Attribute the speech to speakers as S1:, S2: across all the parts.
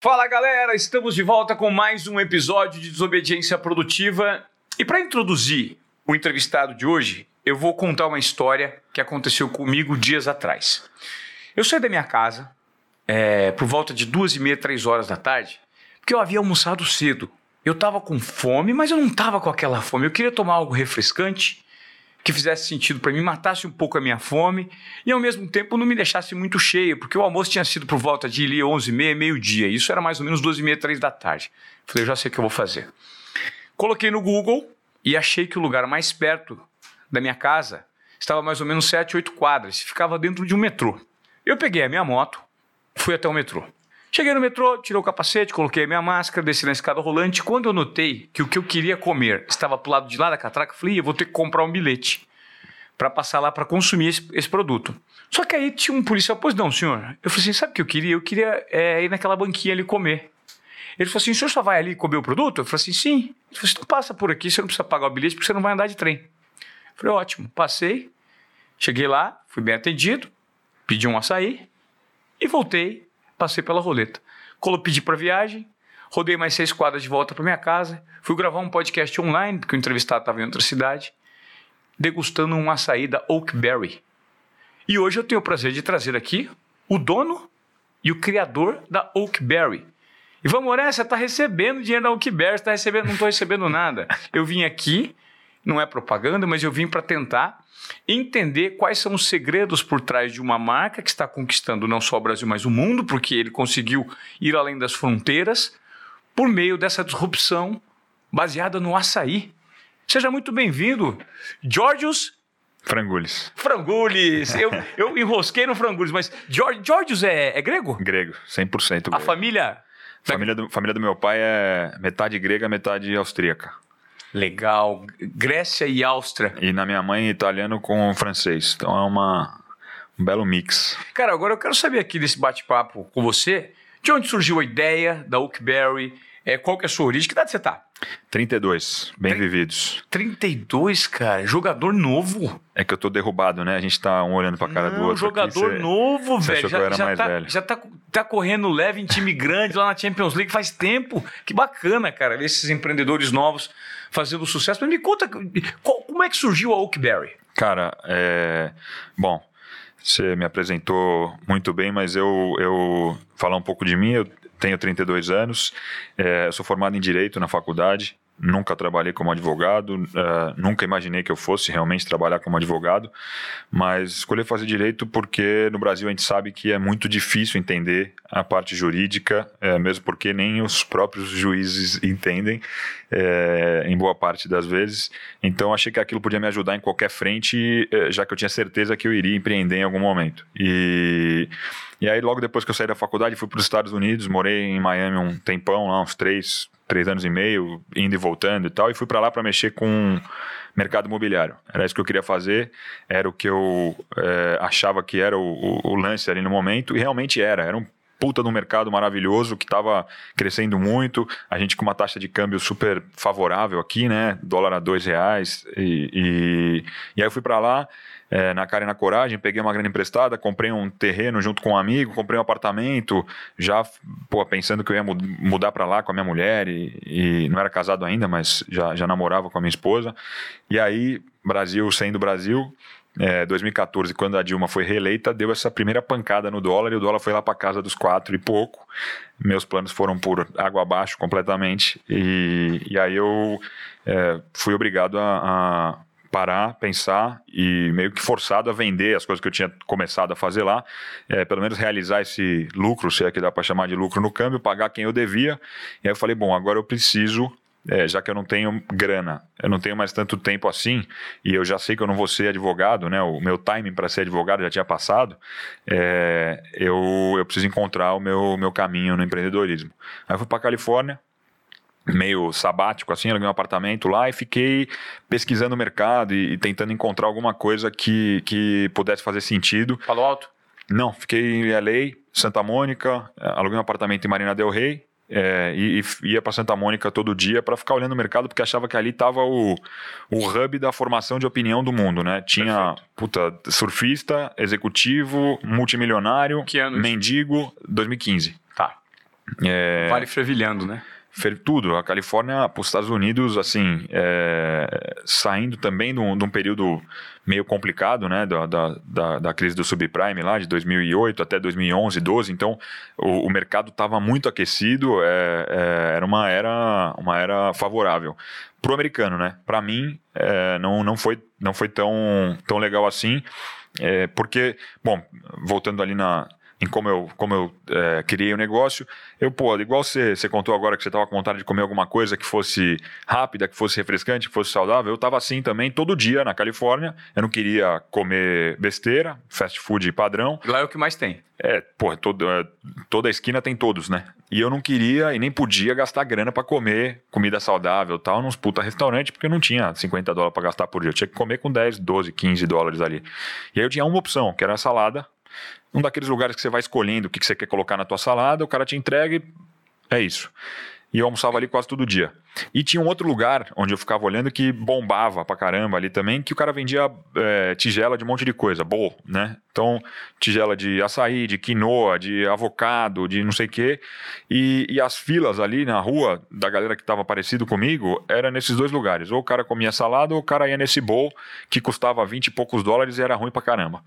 S1: Fala galera, estamos de volta com mais um episódio de Desobediência Produtiva. E para introduzir o entrevistado de hoje, eu vou contar uma história que aconteceu comigo dias atrás. Eu saí da minha casa é, por volta de duas e meia, três horas da tarde, porque eu havia almoçado cedo. Eu estava com fome, mas eu não estava com aquela fome. Eu queria tomar algo refrescante que fizesse sentido para mim, matasse um pouco a minha fome e ao mesmo tempo não me deixasse muito cheio, porque o almoço tinha sido por volta de ali 11 h meio-dia. Isso era mais ou menos 12 h 30 3 da tarde. Falei, já sei o que eu vou fazer. Coloquei no Google e achei que o lugar mais perto da minha casa estava mais ou menos 7, 8 quadras, ficava dentro de um metrô. Eu peguei a minha moto, fui até o metrô. Cheguei no metrô, tirei o capacete, coloquei a minha máscara, desci na escada rolante. Quando eu notei que o que eu queria comer estava pro lado de lá da catraca, falei, eu vou ter que comprar um bilhete para passar lá para consumir esse, esse, produto. Só que aí tinha um policial, pois não, senhor. Eu falei assim, sabe o que eu queria? Eu queria é, ir naquela banquinha ali comer. Ele falou assim, o senhor só vai ali comer o produto? Eu falei assim, sim. Ele falou assim, então passa por aqui, você não precisa pagar o bilhete porque você não vai andar de trem. Eu falei, ótimo. Passei, cheguei lá, fui bem atendido, pedi um açaí e voltei passei pela roleta. Colo pedi para viagem, rodei mais seis quadras de volta para minha casa, fui gravar um podcast online, porque o entrevistado estava em outra cidade, degustando um açaí da Oakberry. E hoje eu tenho o prazer de trazer aqui o dono e o criador da Oakberry. Ivan Moré, você está recebendo dinheiro da Oakberry, está recebendo, não estou recebendo nada. Eu vim aqui, não é propaganda, mas eu vim para tentar entender quais são os segredos por trás de uma marca que está conquistando não só o Brasil, mas o mundo, porque ele conseguiu ir além das fronteiras por meio dessa disrupção baseada no açaí. Seja muito bem-vindo, Georgios
S2: Frangulis.
S1: Frangulis. Eu, eu enrosquei no Frangulis, mas Georgios é, é grego?
S2: Grego, 100% grego.
S1: A família...
S2: Família do, família do meu pai é metade grega, metade austríaca.
S1: Legal. Grécia e Áustria.
S2: E na minha mãe, italiano com francês. Então é uma, um belo mix.
S1: Cara, agora eu quero saber aqui desse bate-papo com você, de onde surgiu a ideia da Oakberry, é, qual que é a sua origem, que idade você tá?
S2: 32, bem Tr vividos.
S1: 32, cara, jogador novo.
S2: É que eu tô derrubado, né? A gente tá um olhando pra cara
S1: Não,
S2: do outro.
S1: jogador
S2: aqui,
S1: novo,
S2: você
S1: velho. Já,
S2: eu
S1: já tá,
S2: velho.
S1: já tá, tá correndo leve em time grande lá na Champions League faz tempo. Que bacana, cara, ver esses empreendedores novos fazendo sucesso. Mas me conta, qual, como é que surgiu a Oakberry?
S2: Cara, é... Bom, você me apresentou muito bem, mas eu, eu falar um pouco de mim, eu tenho 32 anos, é, sou formado em Direito na faculdade, nunca trabalhei como advogado, uh, nunca imaginei que eu fosse realmente trabalhar como advogado, mas escolhi fazer direito porque no Brasil a gente sabe que é muito difícil entender a parte jurídica, é, mesmo porque nem os próprios juízes entendem, é, em boa parte das vezes. Então achei que aquilo podia me ajudar em qualquer frente, já que eu tinha certeza que eu iria empreender em algum momento. E, e aí, logo depois que eu saí da faculdade, fui para os Estados Unidos, morei em Miami um tempão, lá uns três, três anos e meio, indo e voltando e tal, e fui para lá para mexer com mercado imobiliário. Era isso que eu queria fazer, era o que eu é, achava que era o, o, o, lance ali no momento, e realmente era. Era um puta um mercado maravilhoso que estava crescendo muito, a gente com uma taxa de câmbio super favorável aqui, né? Dólar a dois reais, e, e, e aí eu fui para lá é, na cara e na coragem, peguei uma grana emprestada, comprei um terreno junto com um amigo, comprei um apartamento, já pô, pensando que eu ia mudar para lá com a minha mulher e, e, não era casado ainda, mas já, já namorava com a minha esposa. E aí, Brasil sendo Brasil, é, 2014, quando a Dilma foi reeleita, deu essa primeira pancada no dólar e o dólar foi lá para casa dos quatro e pouco. Meus planos foram por água abaixo completamente e, e aí eu é, fui obrigado a, a parar, pensar e meio que forçado a vender as coisas que eu tinha começado a fazer lá, é, pelo menos realizar esse lucro, se é que dá para chamar de lucro no câmbio, pagar quem eu devia. E aí eu falei, bom, agora eu preciso é, já que eu não tenho grana, eu não tenho mais tanto tempo assim, e eu já sei que eu não vou ser advogado, né? O meu timing para ser advogado já tinha passado, é, eu, eu preciso encontrar o meu, meu caminho no empreendedorismo. Aí eu fui para Califórnia, meio sabático assim, aluguei um apartamento lá e fiquei pesquisando o mercado e, e, tentando encontrar alguma coisa que, que pudesse fazer sentido.
S1: Falou alto?
S2: Não, fiquei em LA, Santa Mônica, aluguei um apartamento em Marina Del Rey é, e, e, ia para Santa Mônica todo dia para ficar olhando o mercado porque achava que ali estava o, o hub da formação de opinião do mundo, né? Tinha puta, surfista, executivo, multimilionário, mendigo, 2015.
S1: Tá. É... Vale fervilhando, né?
S2: Tudo. A Califórnia, para os Estados Unidos, assim, é, saindo também de um, de um, período meio complicado, né, da, da, da, crise do subprime lá, de 2008 até 2011, 12. Então, o, o mercado estava muito aquecido, é, é, era uma era, uma era favorável para o americano, né? Para mim, é, não, não foi, não foi tão, tão legal assim. É, porque, bom, voltando ali na, em como eu, como eu é, criei o negócio. Eu, pô, igual você, você contou agora que você estava com vontade de comer alguma coisa que fosse rápida, que fosse refrescante, que fosse saudável, eu estava assim também todo dia na Califórnia. Eu não queria comer besteira, fast food padrão.
S1: Lá é o que mais tem.
S2: É, pô, todo, é, toda esquina tem todos, né? E eu não queria e nem podia gastar grana para comer comida saudável tal, nos puta restaurante, porque eu não tinha 50 dólares para gastar por dia. Eu tinha que comer com 10, 12, 15 dólares ali. E aí eu tinha uma opção, que era a salada um daqueles lugares que você vai escolhendo o que você quer colocar na tua salada, o cara te entrega e é isso. E eu almoçava ali quase todo dia. E tinha um outro lugar onde eu ficava olhando que bombava pra caramba ali também, que o cara vendia é, tigela de um monte de coisa, bowl, né? Então, tigela de açaí, de quinoa, de avocado, de não sei o quê. E, e as filas ali na rua da galera que tava parecido comigo era nesses dois lugares. Ou o cara comia salada ou o cara ia nesse bowl que custava 20 e poucos dólares e era ruim pra caramba.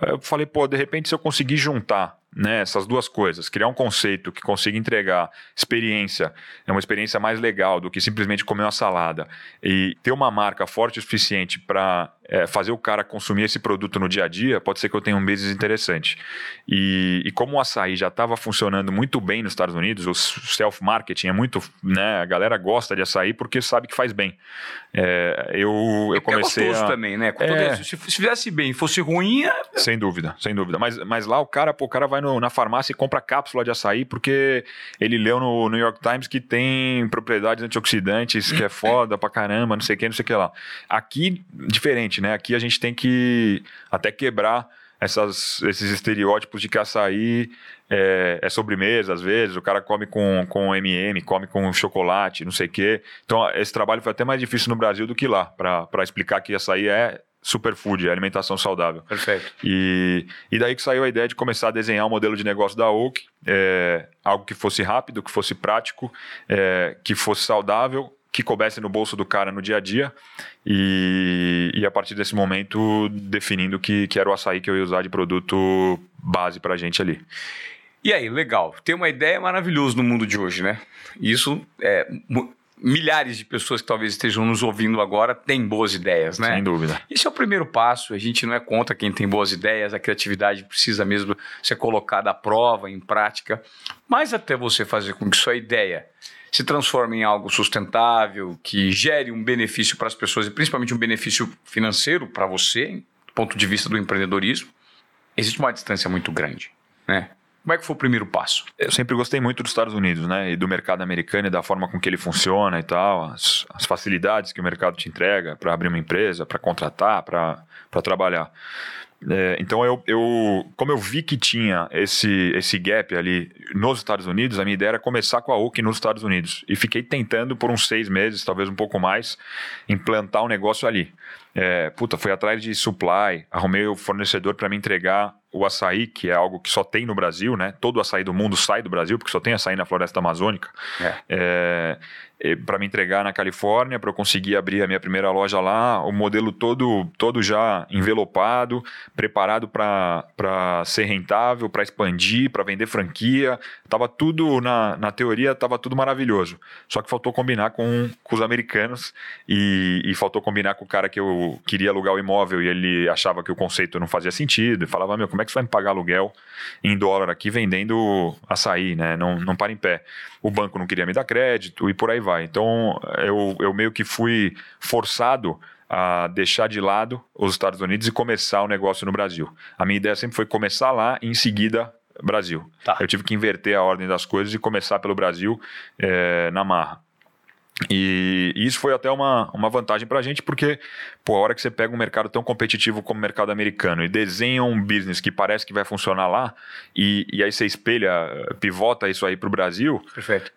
S2: Eu falei, pô, de repente se eu conseguir juntar né, essas duas coisas, criar um conceito que consiga entregar experiência, é uma experiência mais legal do que simplesmente comer uma salada e ter uma marca forte o suficiente para é, fazer o cara consumir esse produto no dia a dia, pode ser que eu tenha um business interessante. E, e como o açaí já estava funcionando muito bem nos Estados Unidos, o self-marketing é muito, né, a galera gosta de açaí porque sabe que faz bem. É, eu, eu comecei
S1: é gostoso
S2: a...
S1: também, né? É... Se, se fizesse bem, fosse ruim... É...
S2: Sem dúvida, sem dúvida. Mas, mas lá o cara, pô, o cara vai no, na farmácia e compra cápsula de açaí porque ele leu no New York Times que tem propriedades antioxidantes, que é foda pra caramba, não sei o que, não sei o que lá. Aqui, diferente, né? Aqui a gente tem que até quebrar essas, esses estereótipos de que açaí é, é, sobremesa, às vezes, o cara come com, com MM, come com chocolate, não sei o quê. Então, esse trabalho foi até mais difícil no Brasil do que lá, para explicar que açaí é superfood, alimentação saudável.
S1: Perfeito.
S2: E, e daí que saiu a ideia de começar a desenhar o um modelo de negócio da Oak, é, algo que fosse rápido, que fosse prático, é, que fosse saudável, que coubesse no bolso do cara no dia a dia. E, e a partir desse momento, definindo que, que era o açaí que eu ia usar de produto base para a gente ali.
S1: E aí, legal. Tem uma ideia maravilhosa no mundo de hoje, né? Isso é milhares de pessoas que talvez estejam nos ouvindo agora têm boas ideias, né?
S2: Sem dúvida.
S1: Esse é o primeiro passo. A gente não é contra quem tem boas ideias, a criatividade precisa mesmo ser colocada à prova, em prática. Mas até você fazer com que sua ideia se transforme em algo sustentável, que gere um benefício para as pessoas e principalmente um benefício financeiro para você, do ponto de vista do empreendedorismo, existe uma distância muito grande, né? Como é que foi o primeiro passo?
S2: Eu sempre gostei muito dos Estados Unidos, né? E do mercado americano e da forma com que ele funciona e tal, as, as facilidades que o mercado te entrega para abrir uma empresa, para contratar, para trabalhar. É, então, eu, eu, como eu vi que tinha esse, esse gap ali nos Estados Unidos, a minha ideia era começar com a Oak nos Estados Unidos. E fiquei tentando por uns seis meses, talvez um pouco mais, implantar um negócio ali. É, puta, fui atrás de supply, arrumei o fornecedor para me entregar o açaí, que é algo que só tem no Brasil, né? Todo açaí do mundo sai do Brasil, porque só tem açaí na floresta amazônica. É. É, para me entregar na Califórnia, para eu conseguir abrir a minha primeira loja lá, o modelo todo, todo já envelopado, preparado para ser rentável, para expandir, para vender franquia. Tava tudo, na, na teoria, tava tudo maravilhoso. Só que faltou combinar com, com os americanos e, e faltou combinar com o cara que eu queria alugar o imóvel e ele achava que o conceito não fazia sentido. E falava, meu, como é que você vai me pagar aluguel em dólar aqui vendendo açaí, né? Não, não para em pé. O banco não queria me dar crédito e por aí vai. Então eu, eu meio que fui forçado a deixar de lado os Estados Unidos e começar o negócio no Brasil. A minha ideia sempre foi começar lá e em seguida Brasil. Tá. Eu tive que inverter a ordem das coisas e começar pelo Brasil é, na marra. E, e isso foi até uma, uma vantagem para a gente, porque pô, a hora que você pega um mercado tão competitivo como o mercado americano e desenha um business que parece que vai funcionar lá, e, e aí você espelha, pivota isso aí para o Brasil,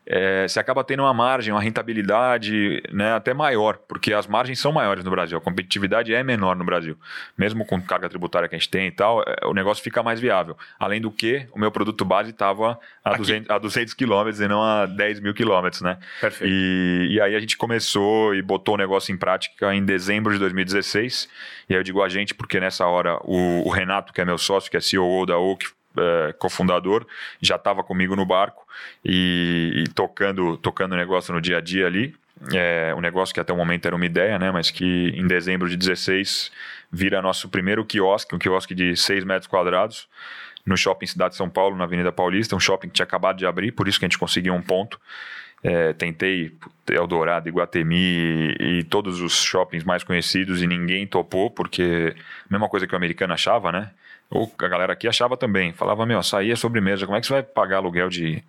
S2: é, você acaba tendo uma margem, uma rentabilidade né, até maior, porque as margens são maiores no Brasil, a competitividade é menor no Brasil. Mesmo com carga tributária que a gente tem e tal, é, o negócio fica mais viável. Além do que, o meu produto base estava a, 200, a 200 quilômetros e não a 10 mil quilômetros, né?
S1: Perfeito.
S2: E, e aí a gente começou e botou o negócio em prática em dezembro de 2016. E aí eu digo a gente porque nessa hora o, o Renato, que é meu sócio, que é CEO da Oak, é, cofundador, já estava comigo no barco e, e, tocando tocando o negócio no dia a dia ali. É, um negócio que até o momento era uma ideia, né, mas que em dezembro de 16 vira nosso primeiro quiosque, um quiosque de 6 metros quadrados no shopping Cidade de São Paulo, na Avenida Paulista, um shopping que tinha acabado de abrir, por isso que a gente conseguiu um ponto. É, tentei Eldorado, Iguatemi e, e, todos os shoppings mais conhecidos e ninguém topou, porque mesma coisa que o americano achava, né? Ou a galera aqui achava também. Falava, meu, açaí é sobremesa, como é que você vai pagar aluguel de,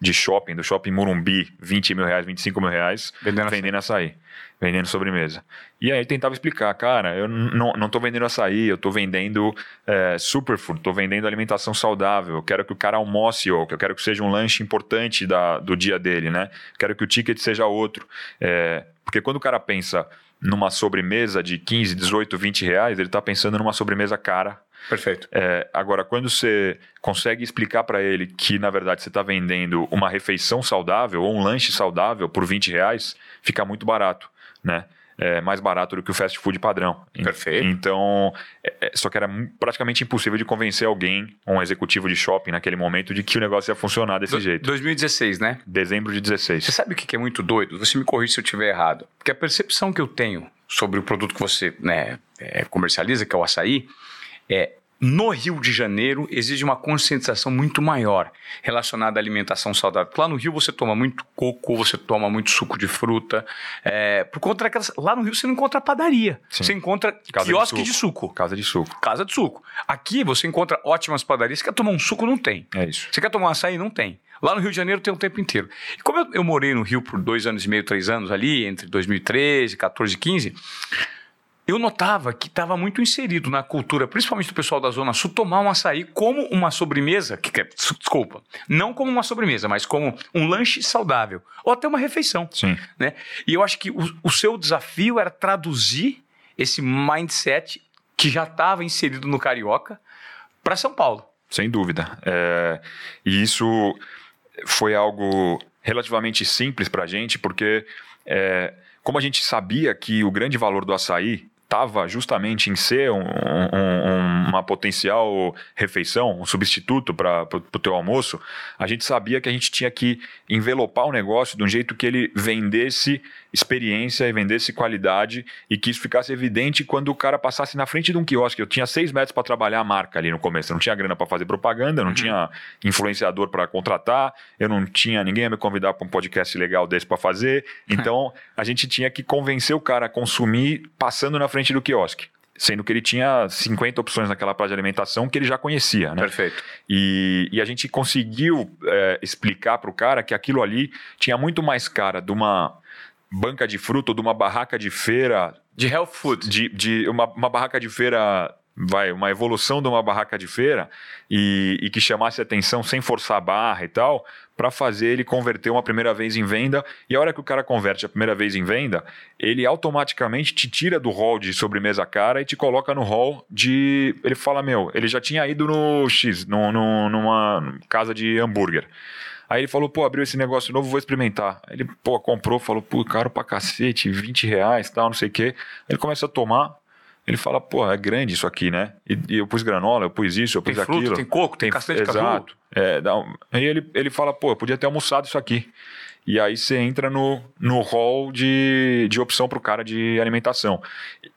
S2: de shopping, do shopping Morumbi, 20 mil reais, 25 mil reais, vendendo, vendendo açaí. açaí vendendo sobremesa. E aí tentava explicar, cara, eu não, não tô vendendo açaí, eu tô vendendo é, superfood, tô vendendo alimentação saudável, eu quero que o cara almoce ou que eu quero que seja um lanche importante da, do dia dele, né? Quero que o ticket seja outro. É, porque quando o cara pensa numa sobremesa de 15, 18, 20 reais, ele está pensando numa sobremesa cara.
S1: Perfeito.
S2: É, agora, quando você consegue explicar para ele que, na verdade, você está vendendo uma refeição saudável ou um lanche saudável por 20 reais, fica muito barato né? É mais barato do que o fast food padrão.
S1: Perfeito.
S2: Então, é, é, só que era praticamente impossível de convencer alguém, um executivo de shopping naquele momento, de que o negócio ia funcionar desse Do, jeito.
S1: 2016, né?
S2: Dezembro de 16.
S1: Você sabe o que é muito doido? Você me corrige se eu estiver errado. Porque a percepção que eu tenho sobre o produto que você né, é, comercializa, que é o açaí, é no Rio de Janeiro exige uma conscientização muito maior relacionada à alimentação saudável. Lá no Rio você toma muito coco, você toma muito suco de fruta. É, por conta daquelas. Lá no Rio você não encontra padaria. Sim. Você encontra Casa quiosque de suco. de suco.
S2: Casa de suco.
S1: Casa de suco. Aqui você encontra ótimas padarias. Você quer tomar um suco? Não tem.
S2: É isso.
S1: Você quer tomar um açaí? Não tem. Lá no Rio de Janeiro tem o tempo inteiro. E como eu, eu morei no Rio por dois anos e meio, três anos ali, entre 2013, 14 e 15 eu notava que estava muito inserido na cultura, principalmente do pessoal da Zona Sul, tomar um açaí como uma sobremesa, que, desculpa, não como uma sobremesa, mas como um lanche saudável, ou até uma refeição.
S2: Sim.
S1: Né? E eu acho que o, o seu desafio era traduzir esse mindset que já estava inserido no Carioca para São Paulo.
S2: Sem dúvida. É, e isso foi algo relativamente simples para a gente, porque é, como a gente sabia que o grande valor do açaí estava justamente em ser um, um, uma potencial refeição, um substituto para o teu almoço, a gente sabia que a gente tinha que envelopar o negócio de um jeito que ele vendesse experiência e vendesse qualidade e que isso ficasse evidente quando o cara passasse na frente de um quiosque. Eu tinha seis metros para trabalhar a marca ali no começo, eu não tinha grana para fazer propaganda, não uhum. tinha influenciador para contratar, eu não tinha ninguém a me convidar para um podcast legal desse para fazer, então a gente tinha que convencer o cara a consumir passando na frente do quiosque sendo que ele tinha 50 opções naquela praça de alimentação que ele já conhecia, né?
S1: Perfeito.
S2: E, e a gente conseguiu é, explicar para o cara que aquilo ali tinha muito mais cara de uma banca de fruta ou de uma barraca de feira.
S1: De health food.
S2: De, de uma, uma barraca de feira vai, uma evolução de uma barraca de feira e, e que chamasse atenção sem forçar a barra e tal, para fazer ele converter uma primeira vez em venda. E a hora que o cara converte a primeira vez em venda, ele automaticamente te tira do hall de sobremesa cara e te coloca no hall de. Ele fala: Meu, ele já tinha ido no X, no, no, numa casa de hambúrguer. Aí ele falou, pô, abriu esse negócio novo, vou experimentar. Ele, pô, comprou, falou, pô, caro pra cacete, 20 reais, tal, não sei o quê. Ele começa a tomar, ele fala, pô, é grande isso aqui, né? E, e, eu pus granola, eu pus isso, eu pus
S1: tem
S2: aquilo.
S1: Fruto, tem coco, tem, tem castanha de
S2: Exato. É, aí ele, ele fala, pô, eu podia ter almoçado isso aqui. E aí você entra no, no hall de, de opção para o cara de alimentação.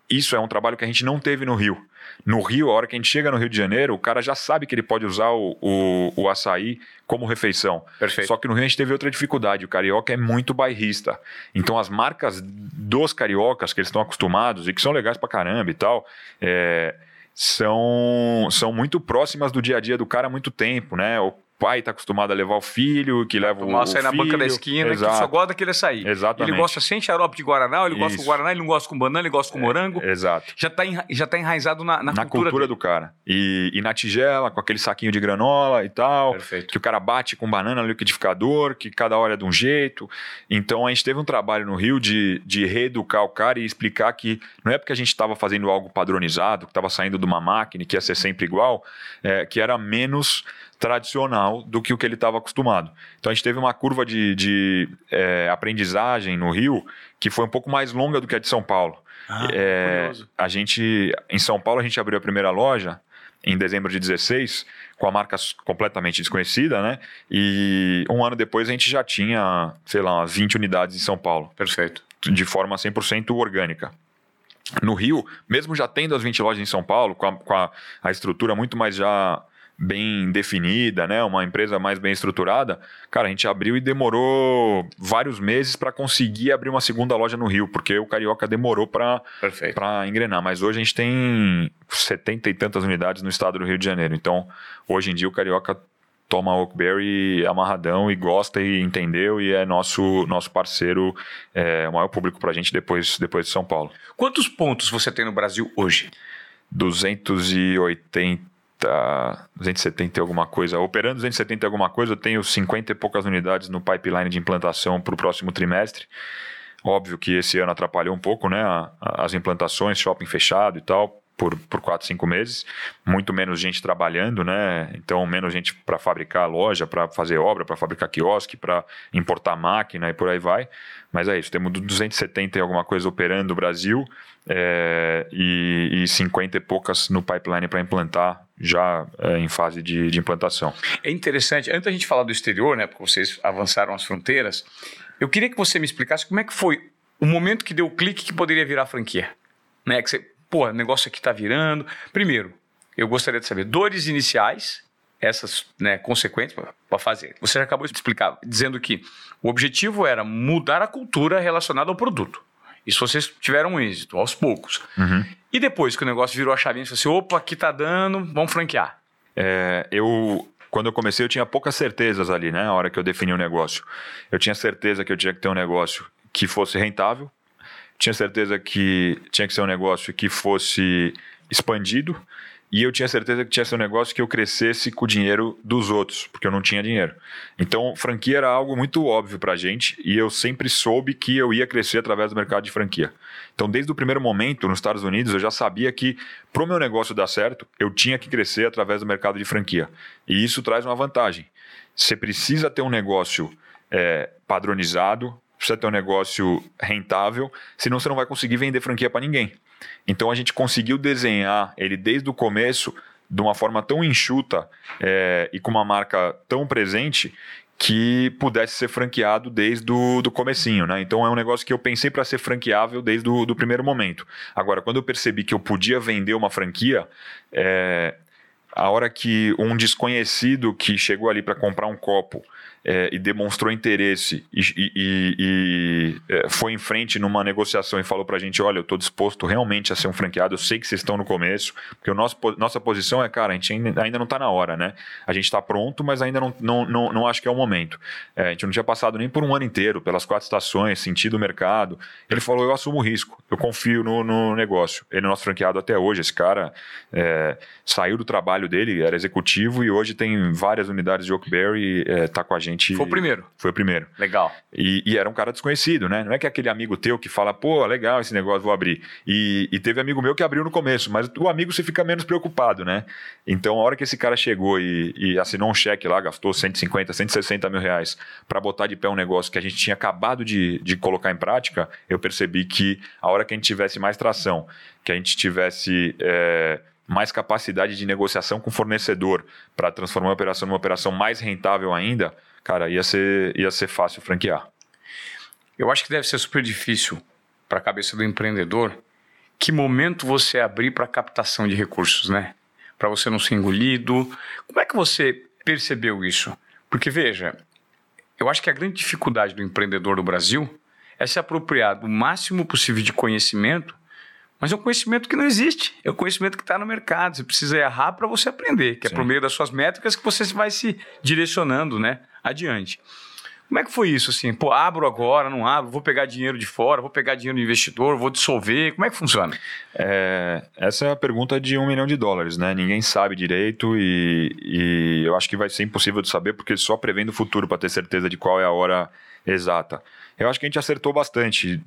S2: Isso é um trabalho que a gente não teve no Rio. No Rio, a hora que a gente chega no Rio de Janeiro, o cara já sabe que ele pode usar o, o, o açaí como refeição.
S1: Perfeito.
S2: Só que no Rio a gente teve outra dificuldade. O carioca é muito bairrista. Então as marcas dos cariocas que eles estão acostumados e que são legais pra caramba e tal, é, são, são muito próximas do dia a dia do cara há muito tempo, né? O pai está acostumado a levar o filho, que leva
S1: Tomar
S2: o, o
S1: na
S2: filho.
S1: banca da esquina,
S2: Exato.
S1: que só gosta daquele açaí.
S2: Exatamente.
S1: Ele gosta sem xarope de Guaraná, ele gosta
S2: Isso.
S1: com Guaraná, ele não gosta com banana, ele gosta com morango.
S2: Exato.
S1: Já está já tá enraizado na, na,
S2: Na cultura,
S1: dele.
S2: do cara. E, e na tigela, com aquele saquinho de granola e tal.
S1: Perfeito.
S2: Que o cara bate com banana no liquidificador, que cada hora é de um jeito. Então a gente teve um trabalho no Rio de, de reeducar o cara e explicar que não é porque a gente estava fazendo algo padronizado, que estava saindo de uma máquina, que ia ser sempre igual, é, que era menos tradicional do que o que ele estava acostumado. Então a gente teve uma curva de, de é, aprendizagem no Rio que foi um pouco mais longa do que a de São Paulo.
S1: Ah,
S2: É, a gente, em São Paulo, a gente abriu a primeira loja em dezembro de 16, com a marca completamente desconhecida, né? E um ano depois a gente já tinha, sei lá, umas 20 unidades em São Paulo,
S1: Perfeito.
S2: de forma 100% orgânica. No Rio, mesmo já tendo as 20 lojas em São Paulo, com a, com a, a estrutura muito mais já bem definida, né? Uma empresa mais bem estruturada, cara, a gente abriu e demorou vários meses para conseguir abrir uma segunda loja no Rio, porque o Carioca demorou para engrenar. Mas hoje a gente tem 70 e tantas unidades no estado do Rio de Janeiro. Então, hoje em dia o Carioca toma Oakberry amarradão e gosta e entendeu e é nosso nosso parceiro, é, o maior público para a gente depois, depois de São Paulo.
S1: Quantos pontos você tem no Brasil hoje?
S2: 280, 270 e alguma coisa. Operando 270 e alguma coisa, eu tenho 50 e poucas unidades no pipeline de implantação para o próximo trimestre. Óbvio que esse ano atrapalhou um pouco, né? As implantações, shopping fechado e tal, por, por 4, 5 meses. Muito menos gente trabalhando, né? Então, menos gente para fabricar loja, para fazer obra, para fabricar quiosque, para importar máquina e por aí vai. Mas é isso, temos 270 e alguma coisa operando no Brasil é, e, e 50 e poucas no pipeline para implantar, já é, em fase de, de implantação.
S1: É interessante, antes da gente falar do exterior, né, porque vocês avançaram as fronteiras, eu queria que você me explicasse como é que foi o momento que deu o clique que poderia virar franquia. Né, que você, pô, o negócio aqui tá virando. Primeiro, eu gostaria de saber dores iniciais, essas né, consequentes para fazer. Você já acabou de explicar, dizendo que o objetivo era mudar a cultura relacionada ao produto. Isso vocês tiveram êxito, aos poucos.
S2: Uhum.
S1: E depois que o negócio virou a chavinha, você falou assim, opa, aqui tá dando, vamos franquear.
S2: É, eu quando eu comecei eu tinha poucas certezas ali, né? A hora que eu defini o negócio, eu tinha certeza que eu tinha que ter um negócio que fosse rentável, tinha certeza que tinha que ser um negócio que fosse expandido e eu tinha certeza que tinha ser um negócio que eu crescesse com o dinheiro dos outros, porque eu não tinha dinheiro. Então, franquia era algo muito óbvio pra gente e eu sempre soube que eu ia crescer através do mercado de franquia. Então, desde o primeiro momento nos Estados Unidos, eu já sabia que para o meu negócio dar certo, eu tinha que crescer através do mercado de franquia. E isso traz uma vantagem. Você precisa ter um negócio é, padronizado, precisa ter um negócio rentável, senão você não vai conseguir vender franquia para ninguém. Então a gente conseguiu desenhar ele desde o começo de uma forma tão enxuta é, e com uma marca tão presente que pudesse ser franqueado desde o do comecinho, né? Então é um negócio que eu pensei para ser franqueável desde o do primeiro momento. Agora, quando eu percebi que eu podia vender uma franquia, é, a hora que um desconhecido que chegou ali para comprar um copo é, e demonstrou interesse e, e- e- é, foi em frente numa negociação e falou para a gente, olha, eu estou disposto realmente a ser um franqueado, eu sei que vocês estão no começo, porque o nosso, nossa posição é, cara, a gente ainda, ainda não está na hora, né? A gente está pronto, mas ainda não, não, não, não acho que é o momento. É, a gente não tinha passado nem por um ano inteiro, pelas quatro estações, sentido o mercado. Ele falou, eu assumo o risco, eu confio no, no negócio. Ele é nosso franqueado até hoje, esse cara é, saiu do trabalho dele, era executivo e hoje tem várias unidades de Oakberry, é, tá com a gente.
S1: Foi o primeiro.
S2: Foi o primeiro.
S1: Legal.
S2: E, e era um cara desconhecido, né? Não é que é aquele amigo teu que fala, pô, legal esse negócio, vou abrir. E, e teve amigo meu que abriu no começo, mas o amigo você fica menos preocupado, né? Então, a hora que esse cara chegou e, e assinou um cheque lá, gastou 150, 160 mil reais para botar de pé um negócio que a gente tinha acabado de, de colocar em prática, eu percebi que a hora que a gente tivesse mais tração, que a gente tivesse. é, mais capacidade de negociação com o fornecedor para transformar a operação numa operação mais rentável ainda, cara, ia ser, ia ser fácil franquear.
S1: Eu acho que deve ser super difícil para a cabeça do empreendedor que momento você abrir para captação de recursos, né? Para você não ser engolido. Como é que você percebeu isso? Porque veja, eu acho que a grande dificuldade do empreendedor do Brasil é se apropriar do máximo possível de conhecimento Mas é um conhecimento que não existe. É um conhecimento que está no mercado. Você precisa errar para você aprender, que Sim. é por meio das suas métricas que você vai se direcionando né, adiante. Como é que foi isso? Assim, pô, abro agora, não abro, vou pegar dinheiro de fora, vou pegar dinheiro do investidor, vou dissolver. Como é que funciona?
S2: É, essa é a pergunta de um milhão de dólares, né? Ninguém sabe direito e, e eu acho que vai ser impossível de saber porque só prevendo o futuro para ter certeza de qual é a hora exata. Eu acho que a gente acertou bastante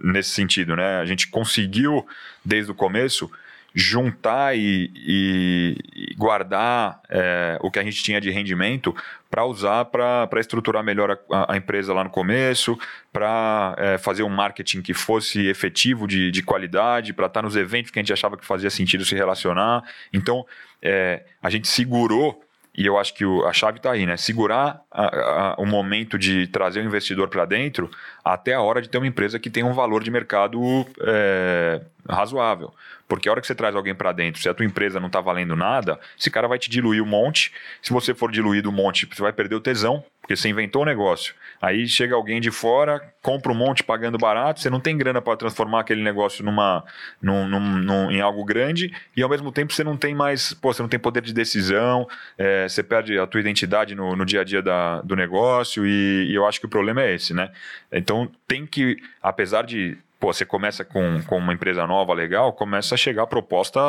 S2: nesse sentido, né? A gente conseguiu, desde o começo, juntar e, e, e guardar é, o que a gente tinha de rendimento para usar para estruturar melhor a, a, empresa lá no começo, para é, fazer um marketing que fosse efetivo de, de qualidade, para estar tá nos eventos que a gente achava que fazia sentido se relacionar. Então, é, a gente segurou e eu acho que o, a chave está aí, né? Segurar a, a, o momento de trazer o investidor para dentro até a hora de ter uma empresa que tem um valor de mercado é, razoável. Porque a hora que você traz alguém para dentro, se a tua empresa não está valendo nada, esse cara vai te diluir um monte. Se você for diluído um monte, você vai perder o tesão, porque você inventou o negócio. Aí chega alguém de fora, compra um monte pagando barato, você não tem grana para transformar aquele negócio numa, num, num, num, em algo grande, e ao mesmo tempo você não tem mais, pô, você não tem poder de decisão, é, você perde a tua identidade no, no dia a dia da, do negócio, e, e eu acho que o problema é esse, né? Então tem que, apesar de pô, você começa com, com uma empresa nova, legal, começa a chegar a proposta,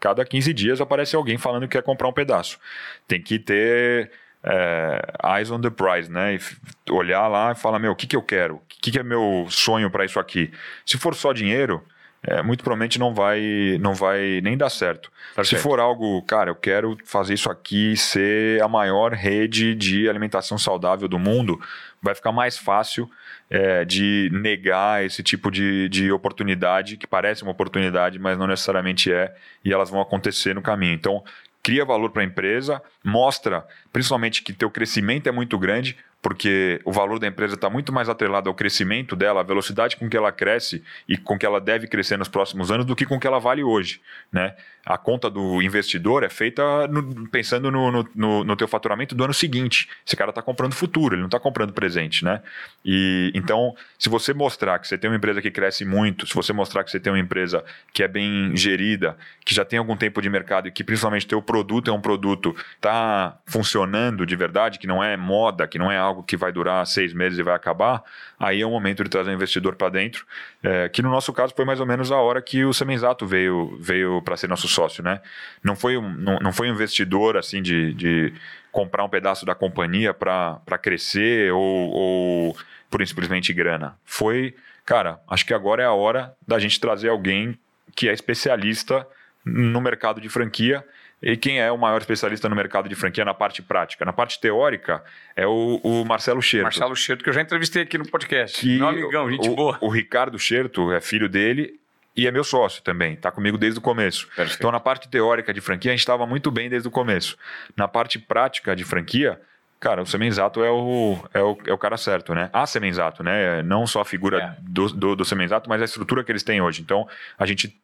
S2: cada 15 dias aparece alguém falando que quer comprar um pedaço. Tem que ter é, eyes on the prize, né? E olhar lá e falar, meu, o que, que eu quero? O que, que é meu sonho para isso aqui? Se for só dinheiro, é, muito provavelmente não vai, não vai nem dar certo. Perfeito. Se for algo, cara, eu quero fazer isso aqui ser a maior rede de alimentação saudável do mundo, vai ficar mais fácil é, de negar esse tipo de, de oportunidade, que parece uma oportunidade, mas não necessariamente é, e elas vão acontecer no caminho. Então, cria valor para a empresa, mostra principalmente que teu crescimento é muito grande, porque o valor da empresa está muito mais atrelado ao crescimento dela, à velocidade com que ela cresce e com que ela deve crescer nos próximos anos, do que com que ela vale hoje. Né? A conta do investidor é feita no, pensando no, no, no, no teu faturamento do ano seguinte. Esse cara está comprando futuro, ele não está comprando presente. Né? E Então, se você mostrar que você tem uma empresa que cresce muito, se você mostrar que você tem uma empresa que é bem gerida, que já tem algum tempo de mercado e que principalmente teu produto é um produto está funcionando de verdade, que não é moda, que não é algo algo que vai durar seis meses e vai acabar, aí é o momento de trazer um investidor para dentro, é, que no nosso caso foi mais ou menos a hora que o Semenzato veio, veio para ser nosso sócio, né? Não foi um, não, não foi um investidor assim de, de comprar um pedaço da companhia para crescer ou, ou por simplesmente grana. Foi, cara, acho que agora é a hora da gente trazer alguém que é especialista no mercado de franquia e quem é o maior especialista no mercado de franquia na parte prática? Na parte teórica, é o, o Marcelo Scherto.
S1: Marcelo Scherto, que eu já entrevistei aqui no podcast. Que meu amigão, gente
S2: o,
S1: boa.
S2: O Ricardo Scherto é filho dele e é meu sócio também, está comigo desde o começo. Perfeito. Então, na parte teórica de franquia, a gente estava muito bem desde o começo. Na parte prática de franquia, cara, o Semenzato é o, é o, é o cara certo, né? A Semenzato, né? Não só a figura é. do, do, do Semenzato, mas a estrutura que eles têm hoje. Então, a gente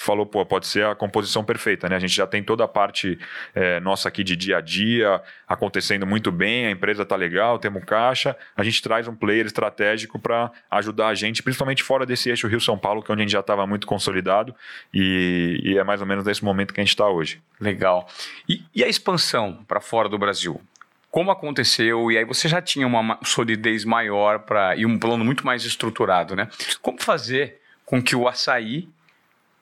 S2: falou, pô, pode ser a composição perfeita, né? A gente já tem toda a parte é, nossa aqui de dia a dia acontecendo muito bem, a empresa tá legal, temos caixa, a gente traz um player estratégico para ajudar a gente, principalmente fora desse eixo Rio-São Paulo, que é onde a gente já estava muito consolidado e, e, é mais ou menos nesse momento que a gente está hoje.
S1: Legal. E, e a expansão para fora do Brasil? Como aconteceu? E aí você já tinha uma solidez maior para e um plano muito mais estruturado, né? Como fazer com que o açaí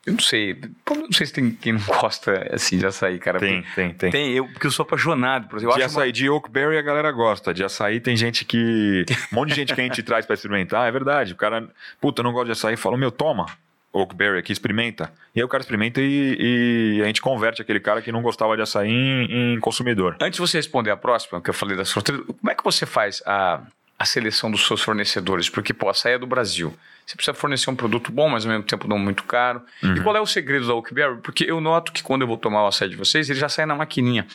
S1: eu não sei. Não sei se tem quem não gosta assim de açaí, cara.
S2: Tem, tem, tem.
S1: Tem, eu, porque eu sou apaixonado.
S2: Por exemplo, de açaí, uma... de Oakberry a galera gosta. De açaí tem gente que. Um monte de gente que a gente traz para experimentar. É verdade. O cara, puta, não gosta de açaí. Fala, meu, toma. Oakberry aqui, experimenta. E aí o cara experimenta e, e, a gente converte aquele cara que não gostava de açaí em, em consumidor.
S1: Antes de você responder a próxima, que eu falei das fronteiras, como é que você faz a, a seleção dos seus fornecedores? Porque, pô, açaí é do Brasil. Você precisa fornecer um produto bom, mas ao mesmo tempo não muito caro. Uhum. E qual é o segredo da Oakberry? Porque eu noto que quando eu vou tomar o açaí de vocês, ele já sai na maquininha.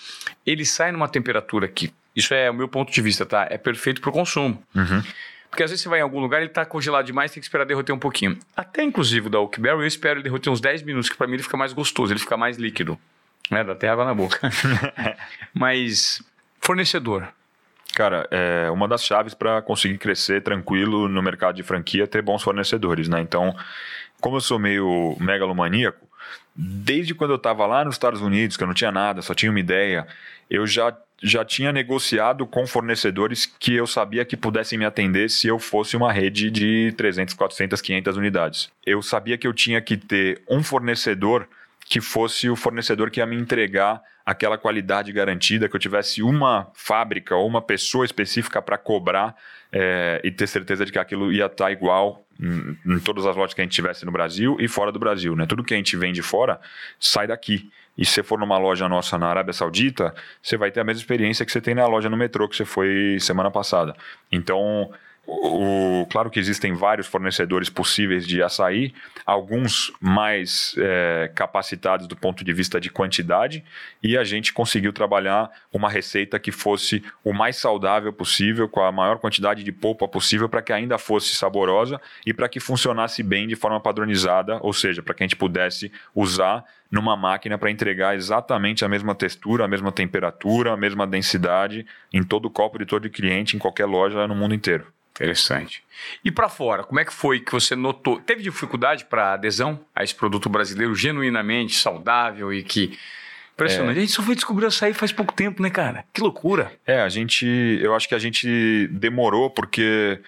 S1: Ele sai numa temperatura que, isso é o meu ponto de vista, tá? É perfeito para o consumo. Uhum. Porque às vezes você vai em algum lugar ele está congelado demais, tem que esperar derreter um pouquinho. Até inclusive o da Oakberry, eu espero ele derreter uns 10 minutos, que para mim ele fica mais gostoso, ele fica mais líquido. Né? Dá até água na boca. Mas, fornecedor.
S2: Cara, é uma das chaves para conseguir crescer tranquilo no mercado de franquia é ter bons fornecedores, né? Então, como eu sou meio megalomaníaco, desde quando eu estava lá nos Estados Unidos, que eu não tinha nada, só tinha uma ideia, eu já já tinha negociado com fornecedores que eu sabia que pudessem me atender se eu fosse uma rede de 300, 400, 500 unidades. Eu sabia que eu tinha que ter um fornecedor que fosse o fornecedor que ia me entregar aquela qualidade garantida, que eu tivesse uma fábrica ou uma pessoa específica para cobrar é, e ter certeza de que aquilo ia estar tá igual em, em, todas as lojas que a gente tivesse no Brasil e fora do Brasil. Né? Tudo que a gente vende fora sai daqui. E se você for numa loja nossa na Arábia Saudita, você vai ter a mesma experiência que você tem na loja no metrô que você foi semana passada. Então, o, claro que existem vários fornecedores possíveis de açaí, alguns mais é, capacitados do ponto de vista de quantidade, e a gente conseguiu trabalhar uma receita que fosse o mais saudável possível, com a maior quantidade de polpa possível, para que ainda fosse saborosa e para que funcionasse bem de forma padronizada, ou seja, para que a gente pudesse usar numa máquina para entregar exatamente a mesma textura, a mesma temperatura, a mesma densidade em todo o copo de todo cliente, em qualquer loja no mundo inteiro.
S1: Interessante. E para fora, como é que foi que você notou? Teve dificuldade para adesão a esse produto brasileiro genuinamente saudável e que Impressionante. É. A gente só foi descobrir açaí faz pouco tempo, né, cara? Que loucura.
S2: É, a gente. Eu acho que a gente demorou porque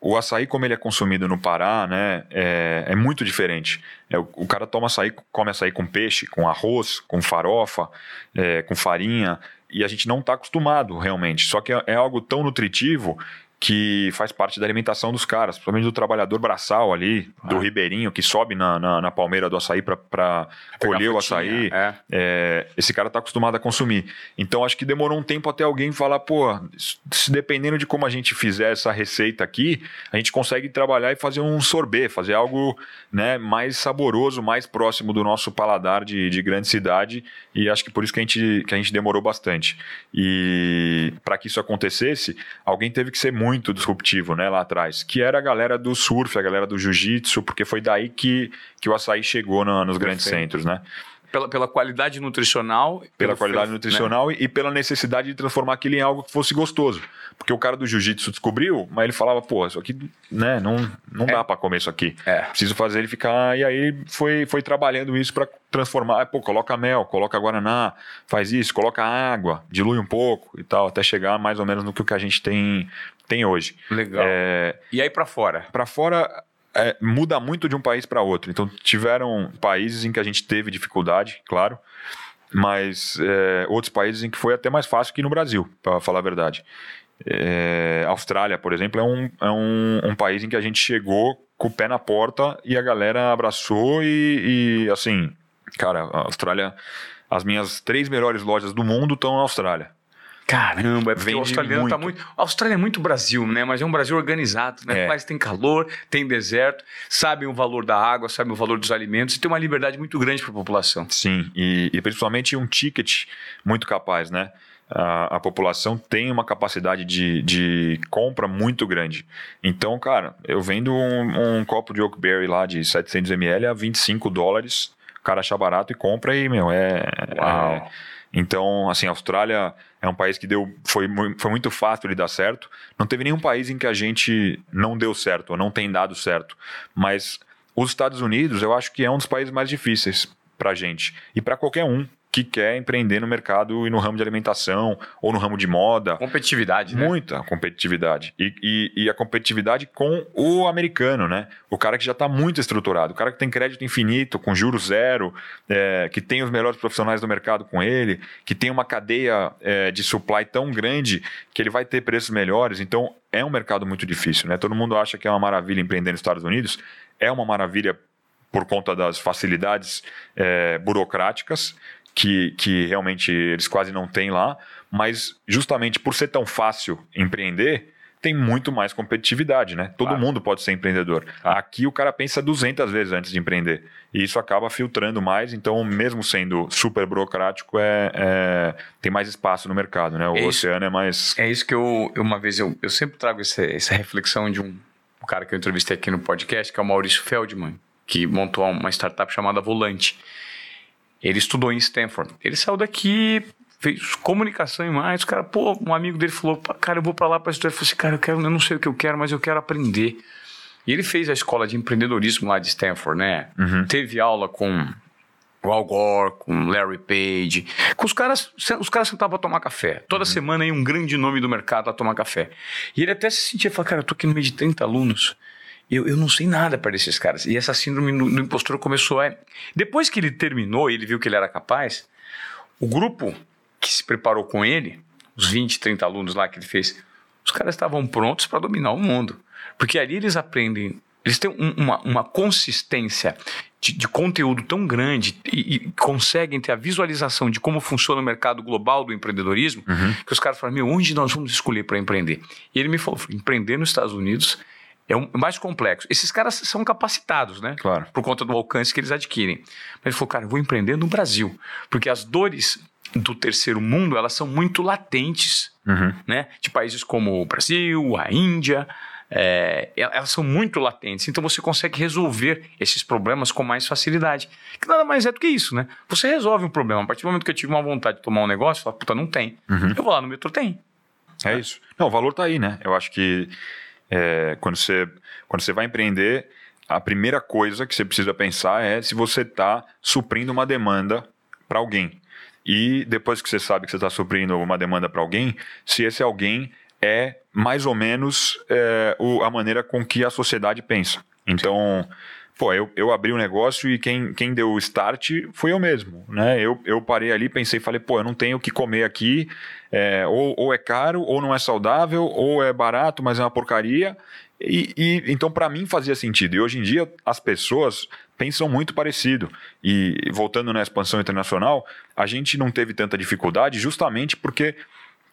S2: o açaí, como ele é consumido no Pará, né, é, é muito diferente. É, o, o, cara toma açaí, come açaí com peixe, com arroz, com farofa, é, com farinha, e a gente não está acostumado realmente. Só que é, é algo tão nutritivo que faz parte da alimentação dos caras, principalmente do trabalhador braçal ali, do ah. ribeirinho, que sobe na, na, na palmeira do açaí para colher o açaí. É. É, esse cara está acostumado a consumir. Então acho que demorou um tempo até alguém falar, pô, se dependendo de como a gente fizer essa receita aqui, a gente consegue trabalhar e fazer um sorbet, fazer algo né, mais saboroso, mais próximo do nosso paladar de, de grande cidade. E acho que por isso que a gente, que a gente demorou bastante. E para que isso acontecesse, alguém teve que ser muito muito disruptivo, né, lá atrás, que era a galera do surf, a galera do jiu-jitsu, porque foi daí que, que o açaí chegou na, nos grandes centros, né?
S1: Pela, pela qualidade nutricional.
S2: Pela qualidade né? nutricional né? e pela necessidade de transformar aquilo em algo que fosse gostoso. Porque o cara do jiu-jitsu descobriu, mas ele falava, pô, isso aqui, né, não, não é. dá para comer isso aqui. É. Preciso fazer ele ficar. E aí foi, foi trabalhando isso para transformar. Pô, coloca mel, coloca guaraná, faz isso, coloca água, dilui um pouco e tal, até chegar mais ou menos no que a gente tem tem hoje.
S1: Legal. É, e aí para fora?
S2: Para fora é, muda muito de um país para outro. Então tiveram países em que a gente teve dificuldade, claro, mas é, outros países em que foi até mais fácil que no Brasil, para falar a verdade. É, Austrália, por exemplo, é, um, é um, um, país em que a gente chegou com o pé na porta e a galera abraçou e, e assim, cara, a Austrália, as minhas três melhores lojas do mundo estão na Austrália.
S1: Caramba, é porque o australiano tá muito. tá muito. A Austrália é muito Brasil, né? Mas é um Brasil organizado, né? É. Mas tem calor, tem deserto, sabem o valor da água, sabem o valor dos alimentos e tem uma liberdade muito grande para a população.
S2: Sim, e, e, principalmente um ticket muito capaz, né? A, a população tem uma capacidade de, de, compra muito grande. Então, cara, eu vendo um, um copo de Oakberry lá de 700ml a 25 dólares, o cara acha barato e compra e, meu, é. Uau. é então, assim, a Austrália é um país que deu, foi, foi muito fácil de dar certo. Não teve nenhum país em que a gente não deu certo, ou não tem dado certo. Mas os Estados Unidos, eu acho que é um dos países mais difíceis para gente. E para qualquer um que quer empreender no mercado e no ramo de alimentação ou no ramo de moda.
S1: Competitividade,
S2: né? Muita competitividade. E, e, e, a competitividade com o americano, né? O cara que já está muito estruturado, o cara que tem crédito infinito, com juros zero, é, que tem os melhores profissionais do mercado com ele, que tem uma cadeia é, de supply tão grande que ele vai ter preços melhores. Então, é um mercado muito difícil, né? Todo mundo acha que é uma maravilha empreender nos Estados Unidos. É uma maravilha por conta das facilidades é, burocráticas que, que realmente eles quase não têm lá, mas justamente por ser tão fácil empreender, tem muito mais competitividade, né? Todo claro. mundo pode ser empreendedor. Aqui o cara pensa 200 vezes antes de empreender. E isso acaba filtrando mais, então, mesmo sendo super burocrático, é, é tem mais espaço no mercado, né? O é oceano é mais.
S1: É isso que eu, uma vez, eu, eu sempre trago essa, essa reflexão de um, um cara que eu entrevistei aqui no podcast, que é o Maurício Feldman, que montou uma startup chamada Volante. Ele estudou em Stanford. Ele saiu daqui, fez comunicação e mais. O cara, pô, um amigo dele falou: cara, eu vou para lá para estudar. Ele falou assim: cara, eu, quero, eu não sei o que eu quero, mas eu quero aprender. E ele fez a escola de empreendedorismo lá de Stanford, né?
S2: Uhum.
S1: Teve aula com o Al Gore, com Larry Page, com os caras, os caras sentavam para tomar café. Toda semana ia um grande nome do mercado a tomar café. E ele até se sentia, falava, cara, eu tô aqui no meio de 30 alunos, eu, eu não sei nada para esses caras. E essa síndrome do, do impostor começou a... Depois que ele terminou e ele viu que ele era capaz, o grupo que se preparou com ele, os 20, 30 alunos lá que ele fez, os caras estavam prontos para dominar o mundo. Porque ali eles aprendem, eles têm um, uma, uma consistência de, de, conteúdo tão grande e, e, conseguem ter a visualização de como funciona o mercado global do empreendedorismo,
S2: Uhum.
S1: que os caras falam, meu, onde nós vamos escolher para empreender? E ele me falou, empreender nos Estados Unidos é o mais complexo. Esses caras são capacitados, né?
S2: Claro.
S1: Por conta do alcance que eles adquirem. Mas ele falou, cara, eu vou empreender no Brasil, porque as dores do terceiro mundo, elas são muito latentes,
S2: Uhum.
S1: né? De países como o Brasil, a Índia, é, elas são muito latentes. Então você consegue resolver esses problemas com mais facilidade. Que nada mais é do que isso, né? Você resolve um problema. A partir do momento que eu tive uma vontade de tomar um negócio, eu falo, puta, não tem.
S2: Uhum.
S1: Eu vou lá no metrô, tem.
S2: É isso. Não, o valor tá aí, né? Eu acho que é, quando, você, quando você vai empreender, a primeira coisa que você precisa pensar é se você está suprindo uma demanda para alguém. E depois que você sabe que você está suprindo uma demanda para alguém, se esse alguém é mais ou menos é, o, a maneira com que a sociedade pensa. Então, pô, eu, eu abri o um negócio e quem, quem deu o start foi eu mesmo, né? Eu, eu parei ali, pensei, falei, pô, eu não tenho o que comer aqui, é, ou, ou é caro, ou não é saudável, ou é barato, mas é uma porcaria. E, e então, para mim, fazia sentido. E hoje em dia, as pessoas pensam muito parecido. E voltando na expansão internacional, a gente não teve tanta dificuldade justamente porque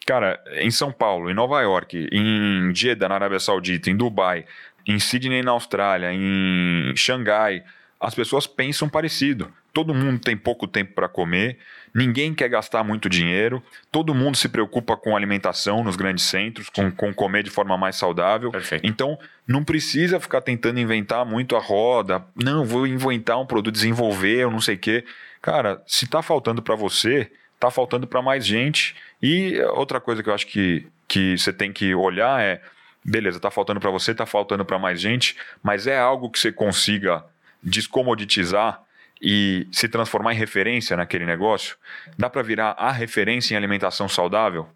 S2: Cara, em São Paulo, em Nova York, em Jeddah, na Arábia Saudita, em Dubai, em Sydney, na Austrália, em Xangai, as pessoas pensam parecido. Todo mundo tem pouco tempo para comer, ninguém quer gastar muito dinheiro, todo mundo se preocupa com alimentação nos grandes centros, com, com comer de forma mais saudável.
S1: Perfeito.
S2: Então, não precisa ficar tentando inventar muito a roda. Não, vou inventar um produto, desenvolver, eu não sei o quê. Cara, se está faltando para você, está faltando para mais gente. E outra coisa que eu acho que, que você tem que olhar é: beleza, está faltando para você, está faltando para mais gente, mas é algo que você consiga descomoditizar e se transformar em referência naquele negócio? Dá para virar a referência em alimentação saudável?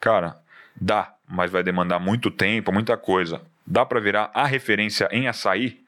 S2: Cara, dá, mas vai demandar muito tempo, muita coisa. Dá para virar a referência em açaí?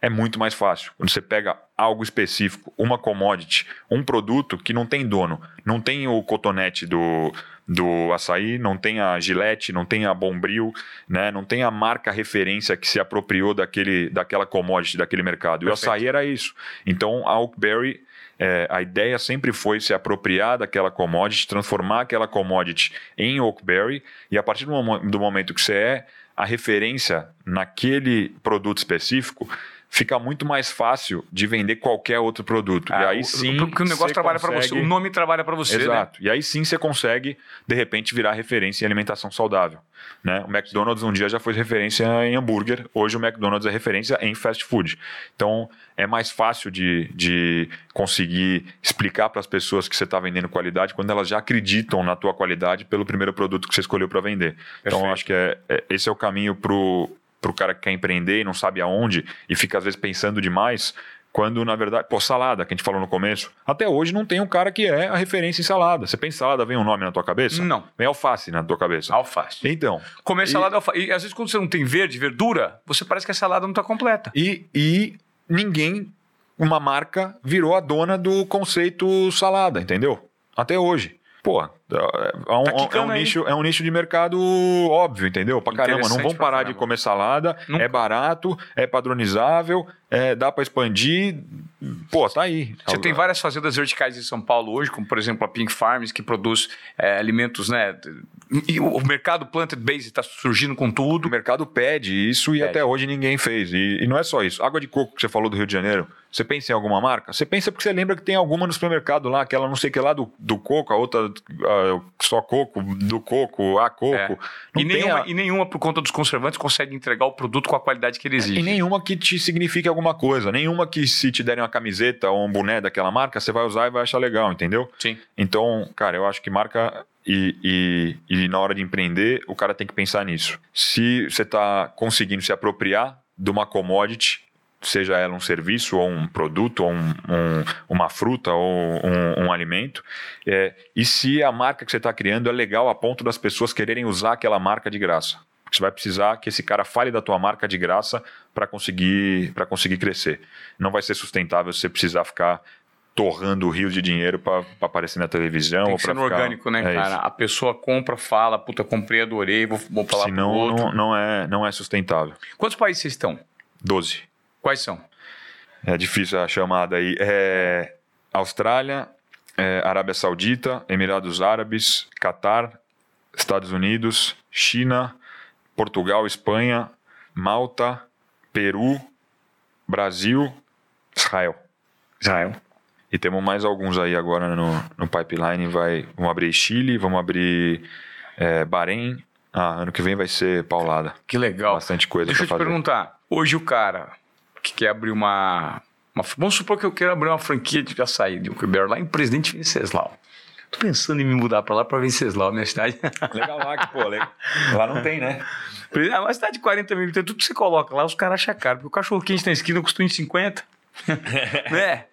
S2: É muito mais fácil. Quando você pega algo específico, uma commodity, um produto que não tem dono, não tem o cotonete do, do açaí, não tem a Gillette, não tem a Bombril, né? não tem a marca referência que se apropriou daquele, daquela commodity, daquele mercado. E o açaí era isso. Então a Oakberry, é, a ideia sempre foi se apropriar daquela commodity, transformar aquela commodity em Oakberry, e a partir do, do momento que você é a referência naquele produto específico, fica muito mais fácil de vender qualquer outro produto.
S1: Ah,
S2: e aí sim.
S1: Porque o negócio trabalha
S2: consegue...
S1: para você, o nome trabalha para você.
S2: Exato.
S1: Né?
S2: E aí sim você consegue, de repente, virar referência em alimentação saudável. Né? O McDonald's um dia já foi referência em hambúrguer, hoje o McDonald's é referência em fast food. Então é mais fácil de, de conseguir explicar para as pessoas que você está vendendo qualidade quando elas já acreditam na tua qualidade pelo primeiro produto que você escolheu para vender. Então eu acho que é, é, esse é o caminho para para o cara que quer empreender e não sabe aonde e fica às vezes pensando demais, quando na verdade, pô, salada, que a gente falou no começo, até hoje não tem um cara que é a referência em salada. Você pensa em salada, vem um nome na tua cabeça?
S1: Não.
S2: Vem alface na tua cabeça.
S1: Alface.
S2: Então.
S1: Comer salada, alface. E às vezes quando você não tem verde, verdura, você parece que a salada não está completa.
S2: E, e ninguém, uma marca, virou a dona do conceito salada, entendeu? Até hoje. Pô, é um,
S1: tá
S2: é um nicho, é um nicho de mercado óbvio, entendeu? Pra caramba, não vão parar de comer salada, Nunca. é barato, é padronizável, é, dá para expandir. Pô, tá aí.
S1: Você tem várias fazendas verticais em São Paulo hoje, como por exemplo a Pink Farms, que produz é, alimentos, né? E o mercado plant-based está surgindo com tudo.
S2: O mercado pede isso pede. e até hoje ninguém fez. E, e não é só isso. Água de coco que você falou do Rio de Janeiro, você pensa em alguma marca? Você pensa porque você lembra que tem alguma no supermercado lá, aquela não sei o que lá do, do coco, a outra uh, só coco, do coco, a coco. É.
S1: E, nenhuma, a... e nenhuma, por conta dos conservantes, consegue entregar o produto com a qualidade que ele exige.
S2: E nenhuma que te signifique alguma coisa. Nenhuma que se te derem uma camiseta ou um boné daquela marca, você vai usar e vai achar legal, entendeu?
S1: Sim.
S2: Então, cara, eu acho que marca e, e, e, na hora de empreender, o cara tem que pensar nisso. Se você está conseguindo se apropriar de uma commodity, seja ela um serviço ou um produto, ou um, um, uma fruta ou um, um alimento, é, e se a marca que você está criando é legal a ponto das pessoas quererem usar aquela marca de graça. Você vai precisar que esse cara fale da tua marca de graça para conseguir, conseguir crescer. Não vai ser sustentável se você precisar ficar torrando rios de dinheiro para aparecer na televisão.
S1: Tem que ser
S2: ficar...
S1: orgânico, né, é cara? Isso. A pessoa compra, fala, puta, comprei, adorei, vou, vou falar
S2: Senão, pro outro. Não, não, é, não é sustentável.
S1: Quantos países vocês estão?
S2: Doze.
S1: Quais são?
S2: É difícil a chamada aí. É Austrália, é Arábia Saudita, Emirados Árabes, Catar, Estados Unidos, China, Portugal, Espanha, Malta, Peru, Brasil, Israel.
S1: Israel.
S2: E temos mais alguns aí agora no, no pipeline. Vai, vamos abrir Chile, vamos abrir é, Bahrein. Ah, ano que vem vai ser paulada.
S1: Que legal.
S2: Bastante coisa
S1: Deixa eu te
S2: fazer.
S1: perguntar. Hoje o cara que quer abrir uma, uma, Vamos supor que eu quero abrir uma franquia de açaí de Uber lá em Presidente Venceslau. Tô pensando em me mudar para lá para Venceslau, minha cidade.
S2: Legal lá, que pô, legal. lá não tem, né?
S1: É uma cidade de 40 mil, tudo que você coloca lá, os caras acham caro. Porque o cachorro quente na esquina custa em 50. né?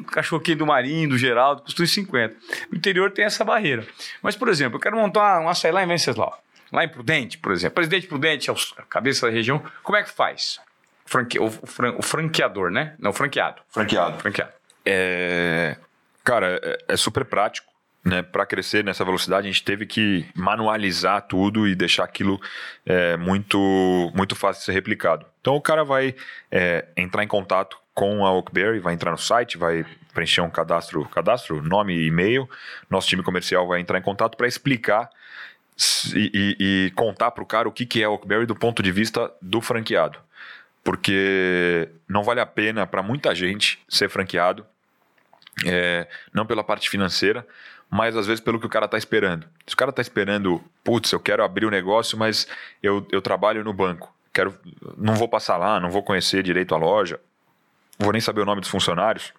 S1: O cachorro quente do Marinho, do Geraldo, custa em 50. O interior tem essa barreira. Mas, por exemplo, eu quero montar um açaí lá em Venceslau. Lá em Prudente, por exemplo. Presidente Prudente, é a cabeça da região. Como é que faz? Franque... O, fran... o franqueador, né? Não, franqueado.
S2: Franqueado.
S1: Franqueado.
S2: É... Cara, é, é super prático. Né, para crescer nessa velocidade, a gente teve que manualizar tudo e deixar aquilo é, muito, muito fácil de ser replicado. Então o cara vai é, entrar em contato com a Oakberry, vai entrar no site, vai preencher um cadastro, cadastro, nome e e-mail. Nosso time comercial vai entrar em contato para explicar e, e, e contar para o cara o que, que é a Oakberry do ponto de vista do franqueado. Porque não vale a pena para muita gente ser franqueado, é, não pela parte financeira, mas às vezes pelo que o cara está esperando. Se o cara está esperando, putz, eu quero abrir o um negócio, mas eu, eu trabalho no banco, quero, não vou passar lá, não vou conhecer direito a loja, vou nem saber o nome dos funcionários,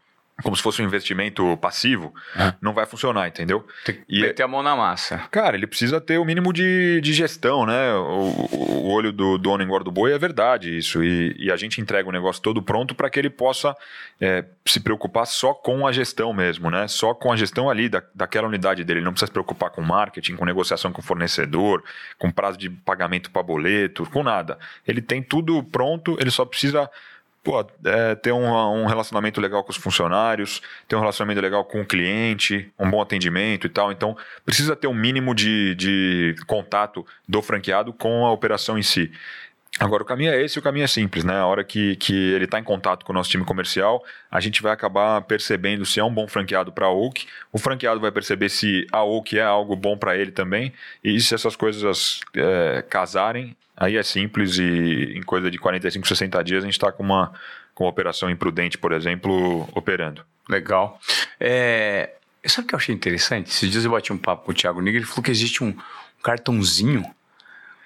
S2: como se fosse um investimento passivo, é. não vai funcionar, entendeu?
S1: Tem que e meter a mão na massa.
S2: Cara, ele precisa ter o mínimo de, de gestão, né? O, o olho do dono engorda o boi é verdade isso. E, e, a gente entrega o negócio todo pronto para que ele possa é, se preocupar só com a gestão mesmo, né? Só com a gestão ali da, daquela unidade dele. Ele não precisa se preocupar com marketing, com negociação com fornecedor, com prazo de pagamento para boleto, com nada. Ele tem tudo pronto, ele só precisa pô, é, ter um, um, relacionamento legal com os funcionários, ter um relacionamento legal com o cliente, um bom atendimento e tal. Então, precisa ter um mínimo de, de contato do franqueado com a operação em si. Agora, o caminho é esse, o caminho é simples, né? A hora que, que ele está em contato com o nosso time comercial, a gente vai acabar percebendo se é um bom franqueado para a Oak, o franqueado vai perceber se a Oak é algo bom para ele também, e se essas coisas é, casarem, Aí é simples e em coisa de 45, 60 dias a gente está com uma, com uma operação imprudente, por exemplo, operando.
S1: Legal. É, sabe o que eu achei interessante? Esses dias eu bati um papo com o Thiago Nigro, ele falou que existe um cartãozinho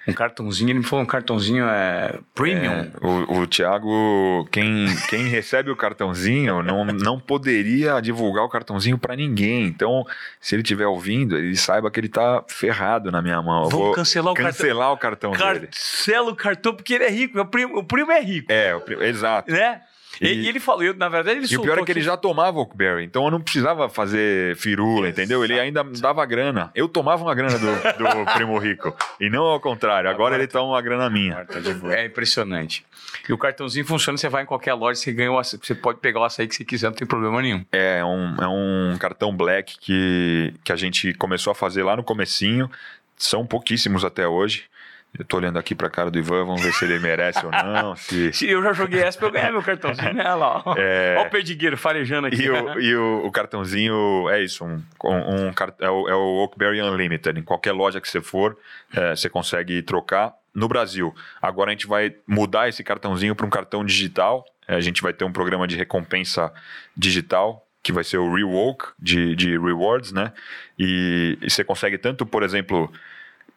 S1: um cartãozinho, ele me falou um cartãozinho é, premium. É,
S2: o, o Thiago, quem, quem recebe o cartãozinho não, não poderia divulgar o cartãozinho para ninguém. Então, se ele estiver ouvindo, ele saiba que ele tá ferrado na minha mão.
S1: Vamos vou cancelar o
S2: cancelar cartão. o cartão
S1: dele. Cancela o cartão porque ele é rico. O primo, o primo é rico.
S2: É, o, exato.
S1: Né? E, e, ele falou, eu, na verdade, ele
S2: E o pior é que ele já tomava Oakberry, então eu não precisava fazer firula, entendeu? Ele ainda dava grana. Eu tomava uma grana do, do primo rico. E não ao contrário, agora, agora ele toma uma grana minha.
S1: É impressionante. E o cartãozinho funciona, você vai em qualquer loja, você ganha o açaí, você pode pegar o açaí que você quiser, não tem problema nenhum.
S2: É um, é um cartão black que, que a gente começou a fazer lá no comecinho. São pouquíssimos até hoje. Eu tô olhando aqui pra cara do Ivan, vamos ver se ele merece ou não. Se...
S1: se eu já joguei essa pra eu ganhar meu cartãozinho, né? Olha lá, ó. É... Olha o perdigueiro farejando aqui.
S2: E, o, e o, o, cartãozinho é isso, um, um, um é, o, é o Oakberry Unlimited. Em qualquer loja que você for, é, você consegue trocar. No Brasil, agora a gente vai mudar esse cartãozinho para um cartão digital. É, a gente vai ter um programa de recompensa digital que vai ser o Rewoke de, de rewards, né? E, e você consegue tanto, por exemplo,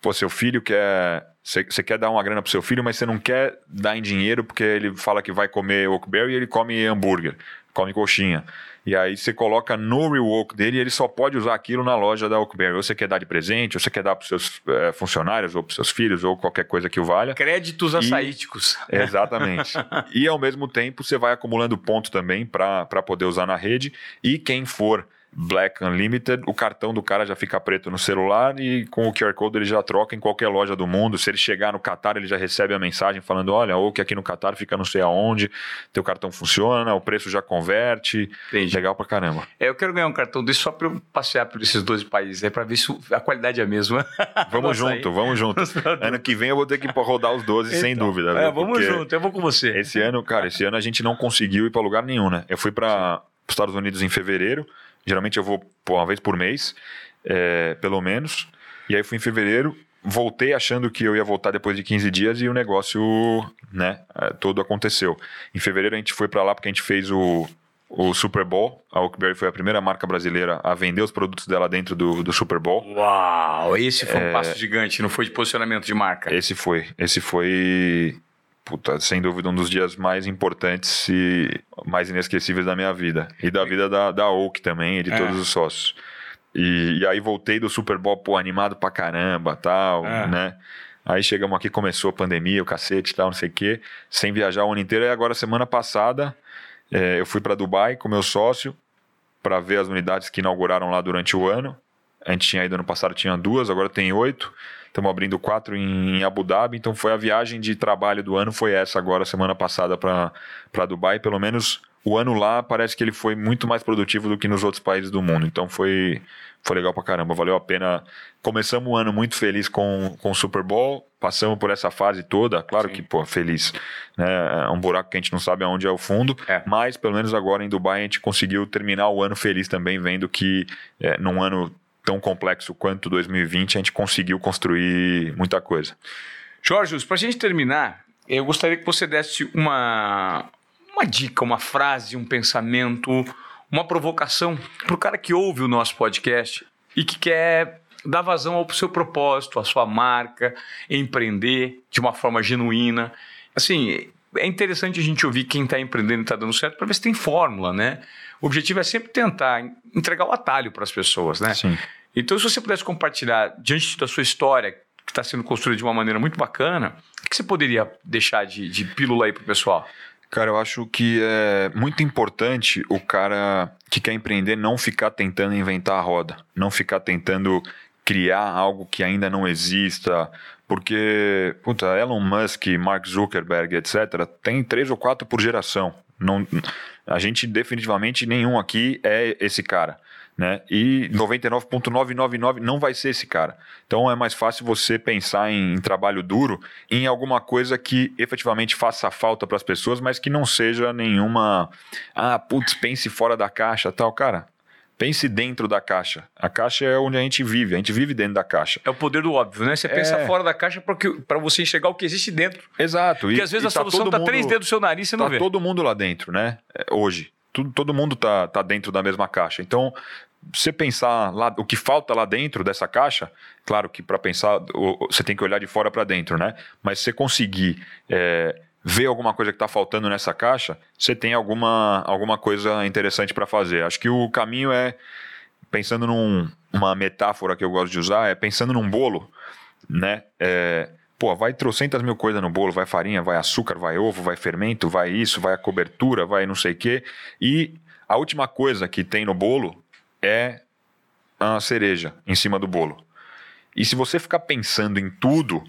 S2: pô, seu filho quer você quer dar uma grana pro seu filho, mas você não quer dar em dinheiro porque ele fala que vai comer Oakberry e ele come hambúrguer. come coxinha. E aí você coloca no rework dele e ele só pode usar aquilo na loja da Oakberry. Ou você quer dar de presente, ou você quer dar para os seus é, funcionários, ou para os seus filhos, ou qualquer coisa que o valha.
S1: Créditos açaíticos.
S2: E, exatamente. e ao mesmo tempo você vai acumulando pontos também para poder usar na rede. E quem for Black Unlimited, o cartão do cara já fica preto no celular e com o QR Code ele já troca em qualquer loja do mundo. Se ele chegar no Qatar, ele já recebe a mensagem falando: olha, ou que aqui no Qatar fica não sei aonde, teu cartão funciona, o preço já converte. Entendi. Legal pra caramba.
S1: É, eu quero ganhar um cartão desse só pra eu passear por esses dois países aí, pra ver se a qualidade é a mesma.
S2: Vamos junto, vamos junto. ano que vem eu vou ter que rodar os 12, então, sem dúvida.
S1: É, vamos junto, eu vou com você.
S2: Esse ano, cara, esse ano a gente não conseguiu ir pra lugar nenhum, né? Eu fui para os Estados Unidos em fevereiro. Geralmente eu vou pô, uma vez por mês, é, pelo menos. E aí fui em fevereiro, voltei achando que eu ia voltar depois de 15 dias e o negócio, né, é, todo aconteceu. Em fevereiro a gente foi para lá porque a gente fez o, o Super Bowl. A Oakberry foi a primeira marca brasileira a vender os produtos dela dentro do, do Super Bowl.
S1: Uau, esse foi um é, passo gigante, não foi de posicionamento de marca.
S2: Esse foi, esse foi puta, sem dúvida, um dos dias mais importantes e mais inesquecíveis da minha vida. E da vida da, da Oak também, e de é. todos os sócios. E, e, aí voltei do Super Bowl, pô, animado pra caramba, tal, é. né? Aí chegamos aqui, começou a pandemia, o cacete tal, não sei o quê, sem viajar o ano inteiro. E agora, semana passada, é, eu fui para Dubai com meu sócio para ver as unidades que inauguraram lá durante o ano. A gente tinha ido ano passado, tinha duas, agora tem oito. Estamos abrindo quatro em Abu Dhabi, então foi a viagem de trabalho do ano, foi essa agora, semana passada, para Dubai. Pelo menos o ano lá parece que ele foi muito mais produtivo do que nos outros países do mundo. Então foi, foi legal pra caramba, valeu a pena. Começamos o ano muito feliz com, com o Super Bowl, passamos por essa fase toda, claro Sim. que, pô, feliz. Né? É um buraco que a gente não sabe aonde é o fundo, é. mas pelo menos agora em Dubai a gente conseguiu terminar o ano feliz também, vendo que é, num ano tão complexo quanto 2020, a gente conseguiu construir muita coisa.
S1: Jorge, para a gente terminar, eu gostaria que você desse uma, uma dica, uma frase, um pensamento, uma provocação para o cara que ouve o nosso podcast e que quer dar vazão ao seu propósito, à sua marca, empreender de uma forma genuína. Assim, é interessante a gente ouvir quem está empreendendo e está dando certo para ver se tem fórmula, né? O objetivo é sempre tentar entregar o atalho para as pessoas, né? Sim. Então, se você pudesse compartilhar diante da sua história, que está sendo construída de uma maneira muito bacana, o que você poderia deixar de, de pílula aí para o pessoal?
S2: Cara, eu acho que é muito importante o cara que quer empreender não ficar tentando inventar a roda, não ficar tentando criar algo que ainda não exista, porque, puta, Elon Musk, Mark Zuckerberg, etc., tem três ou quatro por geração. Não, a gente definitivamente nenhum aqui é esse cara. Né? E 99.999 não vai ser esse cara. Então é mais fácil você pensar em, em trabalho duro, em alguma coisa que efetivamente faça falta para as pessoas, mas que não seja nenhuma. Ah, putz, pense fora da caixa, tal. Cara, Pense dentro da caixa. A caixa é onde a gente vive, a gente vive dentro da caixa.
S1: É o poder do óbvio, né? Você pensa é... fora da caixa para você enxergar o que existe dentro.
S2: Exato.
S1: Porque e, às vezes a tá solução está três dedos do seu nariz e você não
S2: tá
S1: vê.
S2: todo mundo lá dentro, né? É, hoje. Tudo, todo mundo tá, tá dentro da mesma caixa. Então, você pensar lá, o que falta lá dentro dessa caixa, claro que para pensar, você tem que olhar de fora para dentro, né? Mas você conseguir é, vê alguma coisa que está faltando nessa caixa, você tem alguma, alguma coisa interessante para fazer. Acho que o caminho é, pensando numa metáfora que eu gosto de usar, é pensando num bolo, né? É, pô, vai trocentas mil coisas no bolo, vai farinha, vai açúcar, vai ovo, vai fermento, vai isso, vai a cobertura, vai não sei o quê. E a última coisa que tem no bolo é a cereja em cima do bolo. E se você ficar pensando em tudo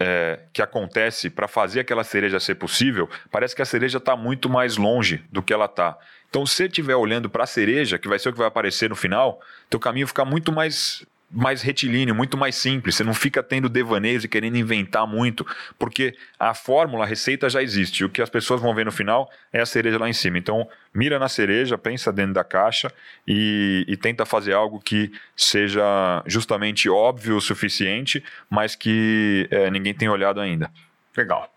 S2: é, que acontece para fazer aquela cereja ser possível, parece que a cereja está muito mais longe do que ela está. Então, se você estiver olhando para a cereja, que vai ser o que vai aparecer no final, teu caminho fica muito mais mais retilíneo, muito mais simples. Você não fica tendo devaneios e querendo inventar muito, porque a fórmula, a receita já existe. O que as pessoas vão ver no final é a cereja lá em cima. Então, mira na cereja, pensa dentro da caixa e, e tenta fazer algo que seja justamente óbvio o suficiente, mas que é, ninguém tem olhado ainda.
S1: Legal.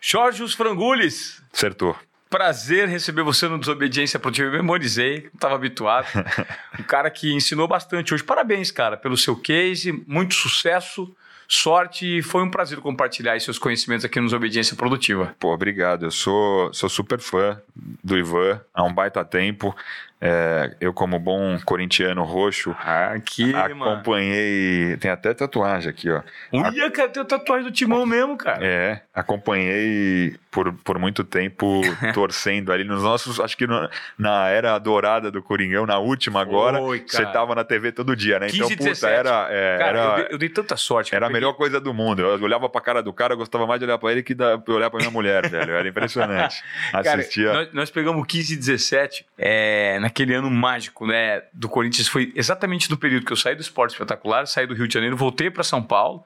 S1: Jorge Frangules.
S2: Acertou.
S1: Prazer receber você no Desobediência Produtiva. Eu memorizei, não estava habituado. um cara que ensinou bastante hoje. Parabéns, cara, pelo seu case, muito sucesso, sorte e foi um prazer compartilhar seus conhecimentos aqui nos Obediência Produtiva.
S2: Pô, obrigado. Eu sou, sou super fã do Ivan há um baita tempo. É, eu, como bom corintiano roxo,
S1: aqui,
S2: acompanhei. Mano. Tem até tatuagem aqui, ó.
S1: Uia, cara, tem tatuagem do Timão mesmo, cara.
S2: É, acompanhei por, por muito tempo torcendo ali nos nossos. Acho que no, na era dourada do Coringão, na última agora, você tava na TV todo dia, né?
S1: 15, então, puta, 17.
S2: era. É,
S1: cara,
S2: era
S1: eu, dei, eu, dei, tanta sorte.
S2: Era a melhor coisa do mundo. Eu olhava pra cara do cara, eu gostava mais de olhar pra ele que de olhar pra minha mulher, velho. Era impressionante. Assistia.
S1: Cara, nós, nós, pegamos 15 e 17 é, naquele ano mágico, né? Do Corinthians. Foi exatamente do período que eu saí do esporte espetacular, saí do Rio de Janeiro, voltei para São Paulo.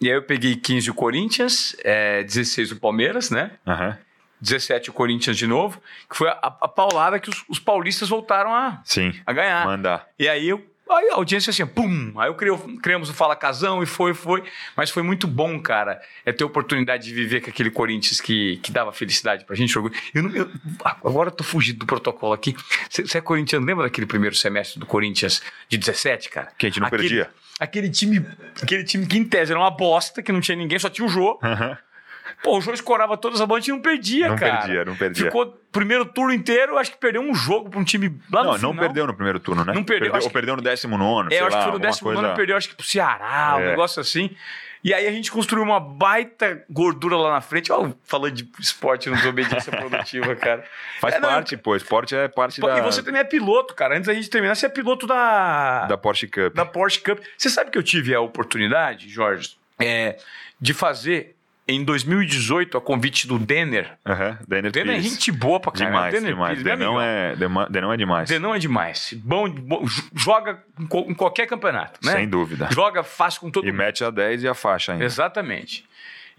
S1: E aí eu peguei 15 o Corinthians, é, 16 o Palmeiras, né?
S2: Uhum.
S1: 17 o Corinthians de novo, que foi a, a paulada que os, os, paulistas voltaram a,
S2: Sim,
S1: a ganhar.
S2: Mandar.
S1: E aí eu Aí a audiência assim, pum! Aí eu criou, criamos o Fala Casão e foi, foi. Mas foi muito bom, cara, é ter a oportunidade de viver com aquele Corinthians que, que dava felicidade pra gente. Eu não, eu, agora eu tô fugindo do protocolo aqui. Você é corintiano, lembra daquele primeiro semestre do Corinthians de 17, cara?
S2: Que a gente não
S1: aquele,
S2: perdia.
S1: Aquele time, aquele time que em tese era uma bosta, que não tinha ninguém, só tinha o Jô.
S2: Uhum.
S1: Pô, o jogo escorava todas as bolas e não perdia,
S2: não
S1: cara.
S2: Não perdia, não perdia.
S1: Ficou primeiro turno inteiro, acho que perdeu um jogo para um time lá
S2: não,
S1: no final.
S2: Não, perdeu no primeiro turno, né?
S1: Não perdeu.
S2: perdeu ou perdeu no décimo nono,
S1: É,
S2: sei
S1: acho
S2: lá,
S1: que foi no décimo
S2: coisa...
S1: nono, perdeu acho que pro Ceará, é. um negócio assim. E aí a gente construiu uma baita gordura lá na frente. Ó, falando de esporte, não desobediência produtiva, cara.
S2: Faz
S1: é,
S2: parte, não, pô. Esporte é parte
S1: pô,
S2: da...
S1: E você também é piloto, cara. Antes da gente terminar, você é piloto da...
S2: Da Porsche Cup.
S1: Da Porsche Cup. Você sabe que eu tive a oportunidade, Jorge, é, de fazer em 2018, a convite do Denner.
S2: Uhum, Denner,
S1: Denner é gente boa pra caramba.
S2: Demais, Denner demais. Denão é, Denão é demais.
S1: Denão é demais. Bom, bom joga em qualquer campeonato, né?
S2: Sem dúvida.
S1: Joga fácil com todo
S2: e
S1: mundo.
S2: E mete a 10 e a faixa ainda.
S1: Exatamente.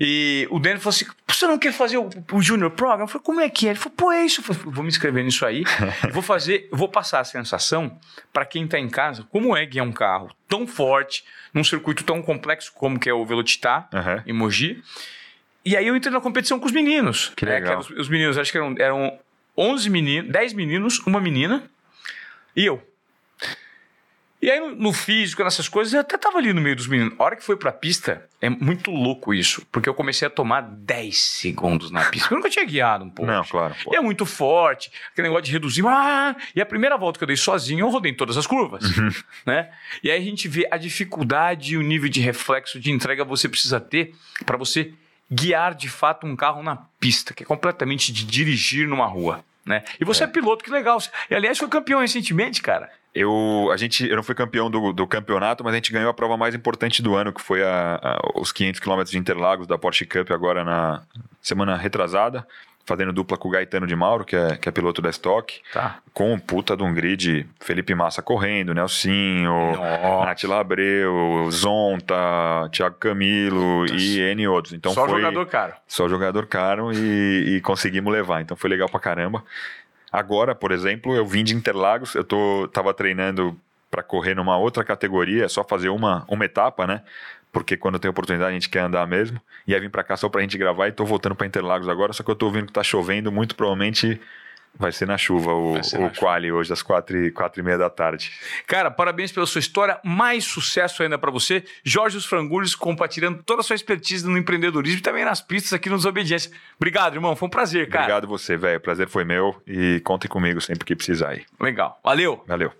S1: E o Denner falou assim: você não quer fazer o, o Junior Program? Eu falei, como é que é? Ele falou, pô, é isso. Eu falei, vou me inscrever nisso aí. vou fazer, vou passar a sensação para quem está em casa, como é guiar um carro tão forte, num circuito tão complexo como que é o Velocitar,
S2: uhum.
S1: em Mogi. E aí eu entrei na competição com os meninos.
S2: Que legal.
S1: Né, que os, os, meninos, acho que eram, eram 11 meninos, 10 meninos, uma menina e eu. E aí no, no, físico, nessas coisas, eu até tava ali no meio dos meninos. A hora que foi pra pista, é muito louco isso, porque eu comecei a tomar 10 segundos na pista. Eu nunca tinha guiado um pouco.
S2: Não, claro.
S1: Pô. E é muito forte, aquele negócio de reduzir. Ah! E a primeira volta que eu dei sozinho, eu rodei em todas as curvas.
S2: Uhum.
S1: Né? E aí a gente vê a dificuldade e o nível de reflexo de entrega você precisa ter para você guiar de fato um carro na pista, que é completamente de dirigir numa rua. Né? E você é. é piloto, que legal. E aliás, foi campeão recentemente, cara.
S2: Eu, a gente, eu não fui campeão do, do campeonato, mas a gente ganhou a prova mais importante do ano, que foi a, a, os 500 km de Interlagos da Porsche Cup agora na semana retrasada fazendo dupla com o Gaetano de Mauro, que é, que é piloto da Stock,
S1: tá.
S2: com o puta de um grid, Felipe Massa correndo, Nelsinho, Atila Abreu, Zonta, Thiago Camilo Nossa. e N outros. Então
S1: só
S2: foi,
S1: jogador caro.
S2: Só jogador caro e, e conseguimos levar, então foi legal pra caramba. Agora, por exemplo, eu vim de Interlagos, eu tô, tava treinando para correr numa outra categoria, é só fazer uma, uma etapa, né? Porque quando tem oportunidade a gente quer andar mesmo. E aí vim para cá só pra gente gravar e tô voltando para Interlagos agora, só que eu tô ouvindo que tá chovendo, muito provavelmente vai ser na chuva o, o quali hoje às quatro e, quatro e meia da tarde.
S1: Cara, parabéns pela sua história, mais sucesso ainda para você. Jorge Os Frangulhos compartilhando toda a sua expertise no empreendedorismo e também nas pistas aqui nos Obediência. Obrigado, irmão, foi um prazer, cara.
S2: Obrigado você, velho, prazer foi meu e contem comigo sempre que precisar aí.
S1: Legal, valeu.
S2: Valeu.